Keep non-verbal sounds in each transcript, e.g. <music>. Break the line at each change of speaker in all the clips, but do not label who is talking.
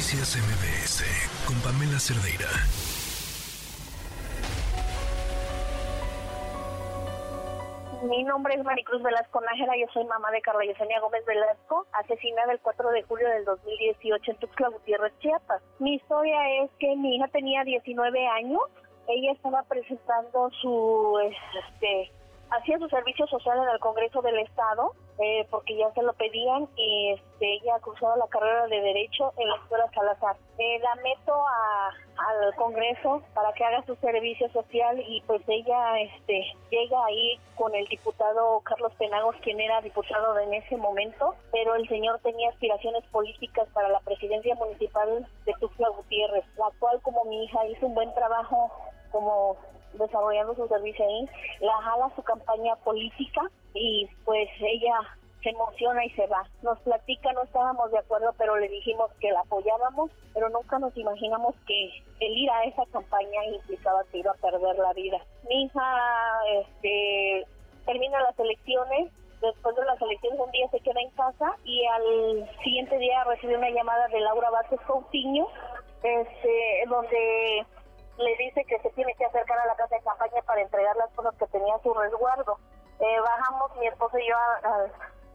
Noticias MBS con Pamela Cerdeira.
Mi nombre es Maricruz Velasco Nájera, yo soy mamá de Carla Yesenia Gómez Velasco, asesinada el 4 de julio del 2018 en Tuxtla Gutiérrez, Chiapas. Mi historia es que mi hija tenía 19 años, ella estaba presentando su este, hacía su servicio social en el Congreso del Estado eh, porque ya se lo pedían y este, ella ha cruzado la carrera de Derecho en la Escuela Salazar. Eh, la meto al Congreso para que haga su servicio social y pues ella este, llega ahí con el diputado Carlos Penagos, quien era diputado en ese momento, pero el señor tenía aspiraciones políticas para la presidencia municipal de Tuxtla Gutiérrez, la cual como mi hija hizo un buen trabajo como desarrollando su servicio ahí, la jala su campaña política y pues ella se emociona y se va. Nos platica, no estábamos de acuerdo, pero le dijimos que la apoyábamos, pero nunca nos imaginamos que el ir a esa campaña implicaba que iba a perder la vida. Mi hija este, termina las elecciones, después de las elecciones un día se queda en casa y al siguiente día recibe una llamada de Laura Vázquez Coutinho, este, donde le dice que se tiene que acercar a la casa de campaña para entregar las cosas que tenía a su resguardo. Eh, bajamos mi esposo y yo a,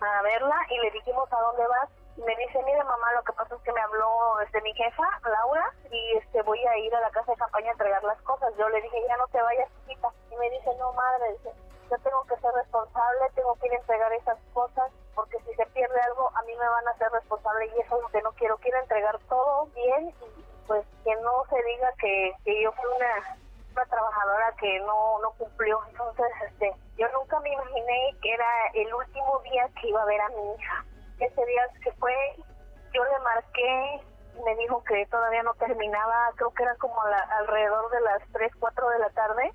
verla y le dijimos a dónde vas. Y me dice, mire mamá, lo que pasa es que me habló este, mi jefa, Laura, y este voy a ir a la casa de campaña a entregar las cosas. Yo le dije, ya no te vayas, chiquita. Y me dice, no madre, dice, yo tengo que ser responsable, tengo que ir a entregar esas cosas, porque si se pierde algo, a mí me van a ser responsable y eso es lo que no quiero. Quiero entregar todo bien y pues que no se diga que, que yo fui una, una trabajadora que no, no cumplió. Entonces, este, yo nunca me imaginé que era el último día que iba a ver a mi hija. Ese día que fue, yo le marqué, me dijo que todavía no terminaba, creo que era como alrededor de las 3, 4 de la tarde.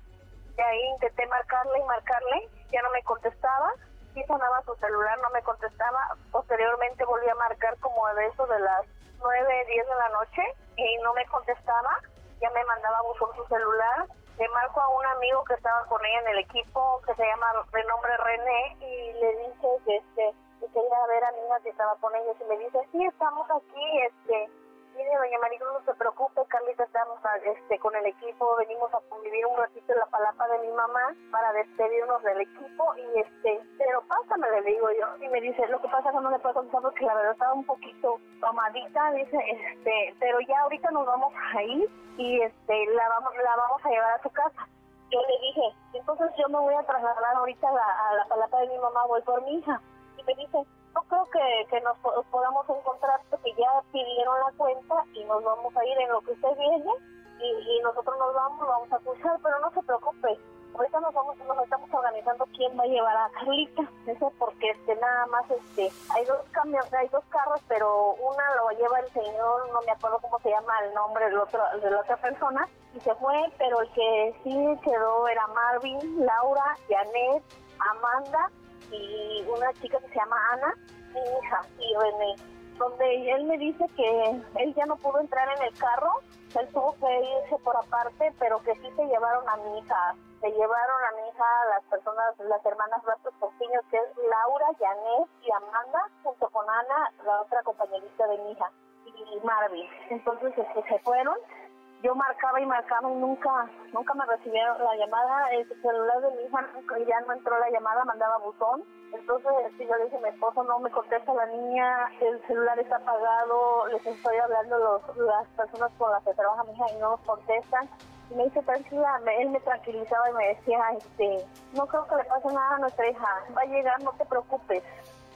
Y ahí intenté marcarle y marcarle, ya no me contestaba. Sí sonaba su celular, no me contestaba. Posteriormente volví a marcar como de eso de las 9, 10 de la noche y no me contestaba, ya me mandaba buzón su celular, le marco a un amigo que estaba con ella en el equipo, que se llama de nombre René, y le dice que este que quería ver a niña que estaba con ellos y me dice, sí, estamos aquí, este, Mire, doña Maricruz, no se preocupe, Carlita, estamos este, con el equipo, venimos a convivir un ratito en la palapa de mi mamá para despedirnos del equipo y este, pero pásame, le digo yo, y me dice, lo que pasa es que no le puedo contestar porque la verdad estaba un poquito tomadita, dice, este, pero ya ahorita nos vamos a ir y este, la vamos, la vamos a llevar a su casa. Yo le dije, entonces yo me voy a trasladar ahorita a la, a la palapa de mi mamá, voy por mi hija. Y me dice, no creo que, que nos podamos encontrar porque ya pidieron la cuenta y nos vamos a ir en lo que usted viene y, nosotros nos vamos, vamos a cruzar, pero no se preocupe. Ahorita nos vamos, nos estamos organizando quién va a llevar a Carlita, <laughs> eso porque este nada más este hay dos camiones, hay dos carros, pero una lo lleva el señor, no me acuerdo cómo se llama el nombre del otro de la otra persona y se fue, pero el que sí quedó era Marvin, Laura, Janet, Amanda y una chica que se llama Ana, mi hija, y René, donde él me dice que él ya no pudo entrar en el carro, él tuvo que irse por aparte, pero que sí se llevaron a mi hija, se llevaron a mi hija las personas, las hermanas Rastos Porciños, que es Laura, Janet y Amanda, junto con Ana, la otra compañerita de mi hija, y Marvin. Entonces este, se fueron yo marcaba y marcaba y nunca nunca me recibieron la llamada. El celular de mi hija ya no entró la llamada mandaba buzón. Entonces si yo le dije a mi esposo no me contesta la niña el celular está apagado les estoy hablando los, las personas con las que trabaja mi hija y no nos contestan y me dice tranquila él me tranquilizaba y me decía este no creo que le pase nada a nuestra hija va a llegar no te preocupes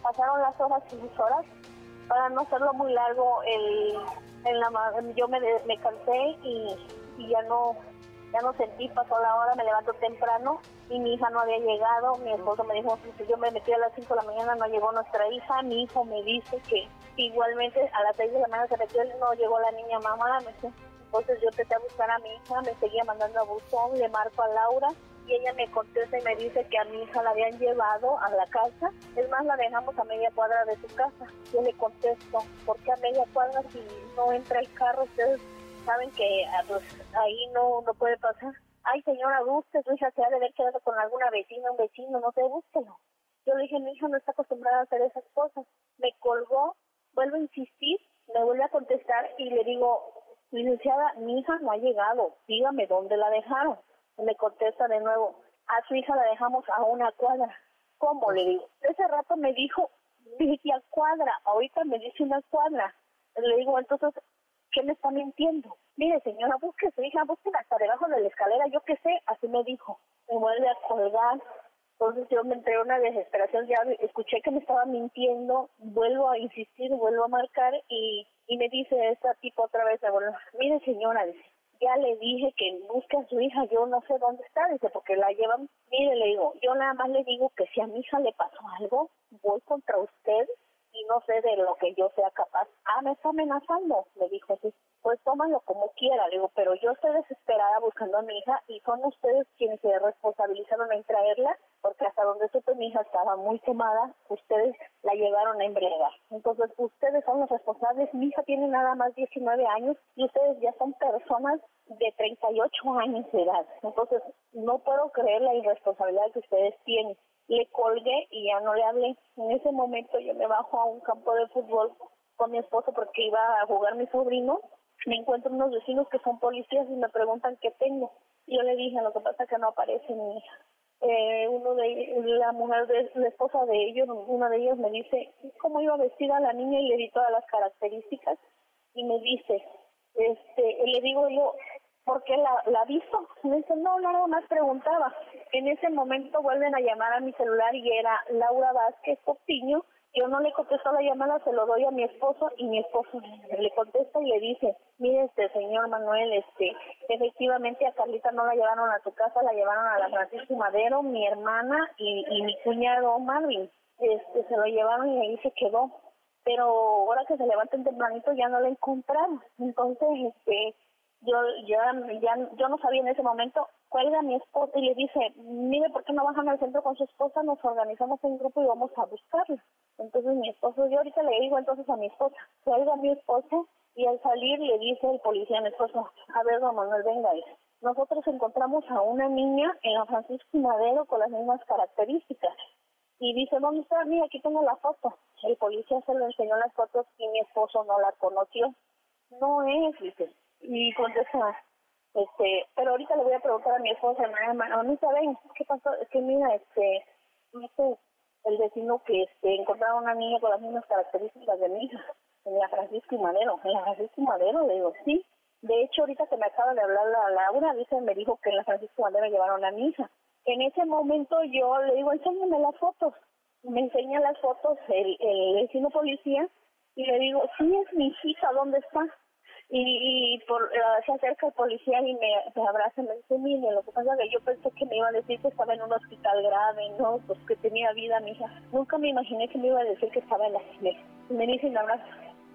pasaron las horas y las horas. Para no hacerlo muy largo el en la yo me, me cansé y, ya no ya no sentí, pasó la hora, me levanto temprano y mi hija no había llegado, mi esposo me dijo, si yo me metí a las 5 de la mañana no llegó nuestra hija, mi hijo me dice que igualmente a las 6 de la mañana se metió, no llegó la niña mamá, me dice, entonces yo te a buscar a mi hija, me seguía mandando a buzón, le marco a Laura y ella me contesta y me dice que a mi hija la habían llevado a la casa. Es más, la dejamos a media cuadra de su casa. Yo le contesto, ¿por qué a media cuadra si no entra el carro? Ustedes saben que ah, pues, ahí no, no puede pasar. Ay, señora, busque, su hija se ha de haber quedado con alguna vecina, un vecino, no sé, búsquelo. Yo le dije, mi hija no está acostumbrada a hacer esas cosas. Me colgó, vuelvo a insistir, me vuelve a contestar y le digo, licenciada, mi hija no ha llegado, dígame dónde la dejaron. Me contesta de nuevo, a su hija la dejamos a una cuadra. ¿Cómo? Le digo, ese rato me dijo a cuadra, ahorita me dice una cuadra. Le digo, entonces, ¿qué me está mintiendo? Mire, señora, busque su hija, busque hasta debajo de la escalera, yo qué sé, así me dijo. Me vuelve a colgar. Entonces yo me entré una desesperación, ya escuché que me estaba mintiendo, vuelvo a insistir, vuelvo a marcar y, y me dice esta tipo otra vez, bueno, mire señora, dice, ya le dije que busque a su hija, yo no sé dónde está, dice, porque la llevan, mire, le digo, yo nada más le digo que si a mi hija le pasó algo, voy contra usted y no sé de lo que yo sea capaz. Ah, me está amenazando, le dijo así. Pues tómalo como quiera, le digo, pero yo estoy desesperada buscando a mi hija y son ustedes quienes se responsabilizaron en traerla, porque hasta donde supe mi hija estaba muy quemada, ustedes la llevaron a embriagar. Entonces, ustedes son los responsables, mi hija tiene nada más 19 años y ustedes ya son personas de 38 años de edad. Entonces, no puedo creer la irresponsabilidad que ustedes tienen le colgué y ya no le hablé. En ese momento yo me bajo a un campo de fútbol con mi esposo porque iba a jugar mi sobrino. Me encuentro unos vecinos que son policías y me preguntan qué tengo. Yo le dije, lo que pasa es que no aparece mi hija. Eh, uno de la mujer de la esposa de ellos, una de ellos me dice cómo iba vestida la niña y le di todas las características y me dice, este, le digo yo, porque la, la visto. Me dice, no, nada más preguntaba. En ese momento vuelven a llamar a mi celular y era Laura Vázquez Copiño. Yo no le contesto la llamada, se lo doy a mi esposo y mi esposo le contesta y le dice, mire este señor Manuel, este, efectivamente a Carlita no la llevaron a tu casa, la llevaron a la Francisco Madero, mi hermana y, y mi cuñado Marvin. Este, se lo llevaron y ahí se quedó. Pero ahora que se levanten tempranito ya no la encontraron. Entonces, este, yo ya, ya yo no sabía en ese momento cuelga a mi esposa y le dice mire por qué no bajan al centro con su esposa nos organizamos en grupo y vamos a buscarla entonces mi esposo yo ahorita le digo entonces a mi esposa cuelga a mi esposa y al salir le dice el policía a mi esposo a ver don Manuel venga nosotros encontramos a una niña en la Francisco Madero con las mismas características. Y dice dónde está mira aquí tengo la foto el policía se le enseñó las fotos y mi esposo no la conoció. No es dice y contesta, este, pero ahorita le voy a preguntar a mi esposa, a mí saben qué pasó, es que mira, este, dice el vecino que este, encontraron una niña con las mismas características de mi hija, en la Francisco y Madero, en la Francisco y Madero, le digo, sí, de hecho ahorita que me acaba de hablar la Laura, dice, me dijo que en la Francisco Madero llevaron a mi hija. En ese momento yo le digo, enséñame las fotos, me enseña las fotos el, el vecino policía y le digo, sí es mi hija, ¿dónde está? Y, y por, uh, se acerca el policía y me, me abraza y me dice, mire, lo que pasa es que yo pensé que me iba a decir que estaba en un hospital grave, ¿no? Pues que tenía vida mi hija. Nunca me imaginé que me iba a decir que estaba en la. Y me dice, abraza,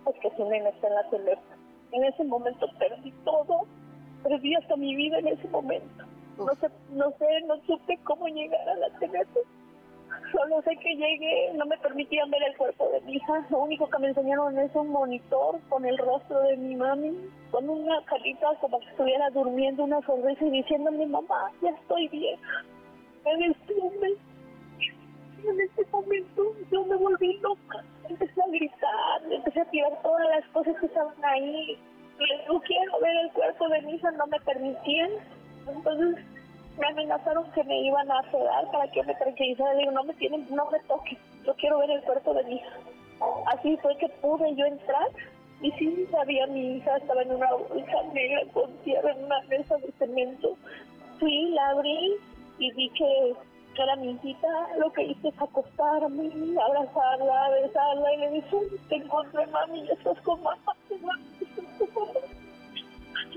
pues que su nena está en la celeste. En ese momento perdí todo, perdí hasta mi vida en ese momento. No sé, no sé, no supe cómo llegar a la celeste Solo sé que llegué, no me permitían ver el cuerpo de mi hija. Lo único que me enseñaron es un monitor con el rostro de mi mami, con una carita como que estuviera durmiendo, una sonrisa y mi mamá, ya estoy bien. En este momento, en este momento yo me volví loca. Empecé a gritar, empecé a tirar todas las cosas que estaban ahí. No quiero ver el cuerpo de mi hija, no me permitían. Entonces me amenazaron que me iban a sedar para que me tranquilizara. Le digo, no me tienen, no me toquen, yo quiero ver el cuerpo de mi hija. Así fue que pude yo entrar y sí sabía mi hija estaba en una bolsa negra con tierra en una mesa de cemento. Fui, la abrí y vi que era mi hijita, lo que hice es acostarme, abrazarla, besarla y le dije, te encontré mami, ya estás con mamá, <laughs>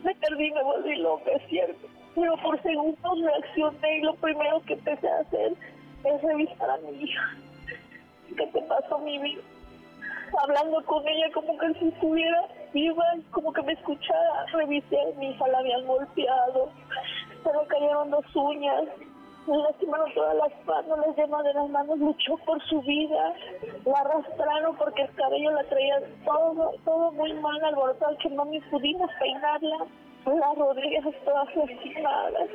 Me perdí, me volví loca, es cierto pero por segundos reaccioné y lo primero que empecé a hacer es revisar a mi hija. ¿Qué te pasó, mi vida? Hablando con ella como que si estuviera viva, como que me escuchara. Revisé a mi hija, la habían golpeado, se le cayeron dos uñas, le lastimaron todas las manos, las yemas de las manos, luchó por su vida, la arrastraron porque el cabello la traía todo, todo muy mal, alborotado, que no me pudimos peinarla las rodillas todas lastimadas,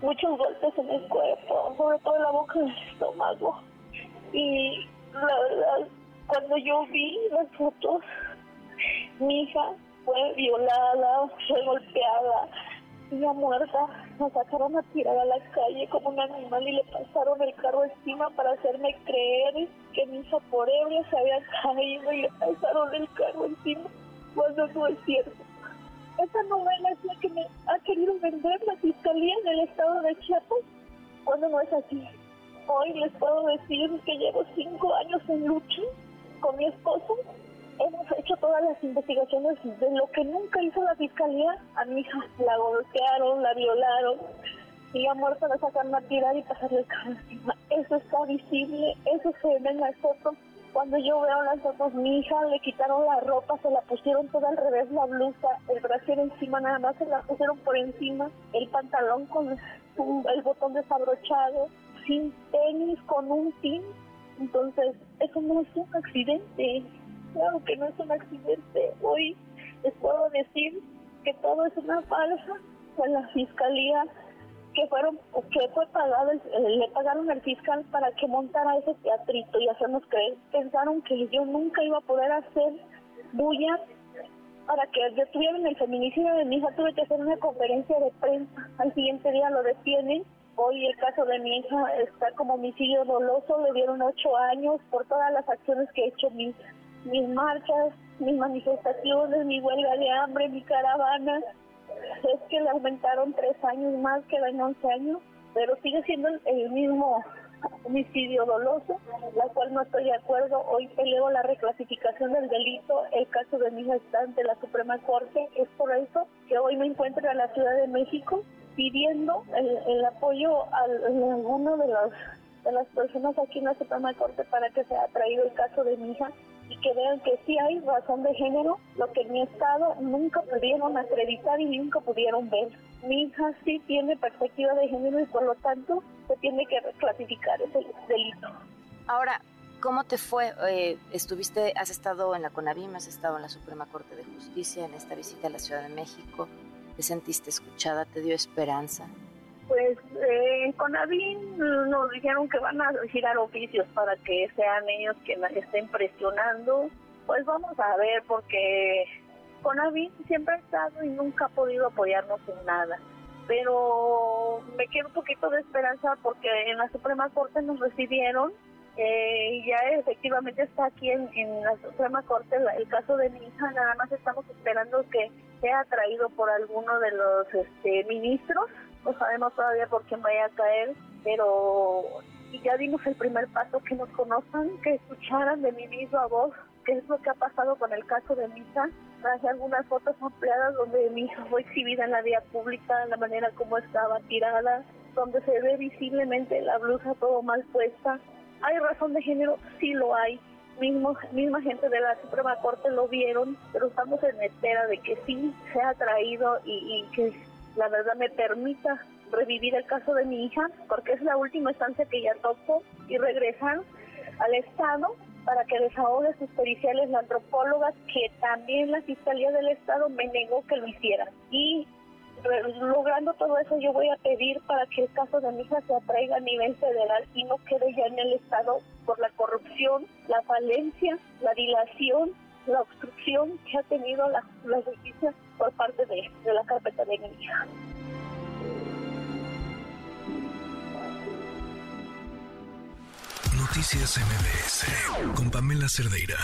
muchos golpes en el cuerpo, sobre todo en la boca del estómago. Y la verdad, cuando yo vi las fotos, Mi hija fue violada, fue golpeada, ya muerta. La sacaron a tirar a la calle como un animal y le pasaron el carro encima para hacerme creer que mi hija por ebria se había caído y le pasaron el carro encima cuando no es cierto. Esa novela es la que me ha querido vender la fiscalía en el estado de Chiapas cuando no es así. Hoy les puedo decir que llevo cinco años en lucha con mi esposo. Hemos hecho todas las investigaciones de lo que nunca hizo la fiscalía. A mi hija la golpearon, la violaron y a muerto la sacaron a tirar y pasarle el carro encima. Eso está visible, eso se ve en las fotos. Cuando yo veo las fotos, mi hija le quitaron la ropa, se la pusieron toda al revés, la blusa, el brasier encima, nada más se la pusieron por encima, el pantalón con el botón desabrochado, sin tenis, con un pin. Entonces, eso no es un accidente. Claro que no es un accidente. Hoy les puedo decir que todo es una falsa. La fiscalía que fueron que fue pagado le pagaron al fiscal para que montara ese teatrito y hacernos creer. Pensaron que yo nunca iba a poder hacer bulla para que detuvieran el feminicidio de mi hija. Tuve que hacer una conferencia de prensa. Al siguiente día lo detienen. Hoy el caso de mi hija está como homicidio doloso, le dieron ocho años por todas las acciones que he hecho, mis, mis marchas, mis manifestaciones, mi huelga de hambre, mi caravana. <laughs> Es que le aumentaron tres años más, que en once años, pero sigue siendo el mismo homicidio doloso, la cual no estoy de acuerdo. Hoy peleo la reclasificación del delito. El caso de mi hija está ante la Suprema Corte. Es por eso que hoy me encuentro en la Ciudad de México pidiendo el, apoyo a, alguno de las de las personas aquí en la Suprema Corte para que se ha traído el caso de mi hija y que vean que sí hay razón de género, lo que en mi estado nunca pudieron acreditar y nunca pudieron ver. Mi hija sí tiene perspectiva de género y por lo tanto se tiene que clasificar ese delito.
Ahora, ¿cómo te fue? Eh, estuviste, has estado en la CONAVIM, has estado en la Suprema Corte de Justicia, en esta visita a la Ciudad de México. ¿Te sentiste escuchada? ¿Te dio esperanza?
Pues eh, en Conavin nos dijeron que van a girar oficios para que sean ellos quienes estén presionando. Pues vamos a ver, porque Conavin siempre ha estado y nunca ha podido apoyarnos en nada. Pero me queda un poquito de esperanza porque en la Suprema Corte nos recibieron eh, ya efectivamente está aquí en, la Suprema Corte el, caso de mi hija, nada más estamos esperando que sea traído por alguno de los este, ministros, no sabemos todavía por quién vaya a caer, pero ya dimos el primer paso, que nos conozcan, que escucharan de mi misma voz qué es lo que ha pasado con el caso de mi hija. Traje algunas fotos ampliadas donde mi hija fue exhibida en la vía pública, la manera como estaba tirada, donde se ve visiblemente la blusa todo mal puesta, ¿Hay razón de género? Sí lo hay. Mismo, misma gente de la Suprema Corte lo vieron, pero estamos en espera de que sí sea traído y, que la verdad me permita revivir el caso de mi hija, porque es la última instancia que ya toco, y regresar al Estado para que desahogue sus periciales la antropóloga, que también la Fiscalía del Estado me negó que lo hiciera. Y logrando todo eso yo voy a pedir para que el caso de mi hija se atraiga a nivel federal y no quede ya en el Estado por la corrupción, la falencia, la dilación, la obstrucción que ha tenido la, justicia por parte de, la carpeta de mi hija.
Noticias MBS con Pamela Cerdeira.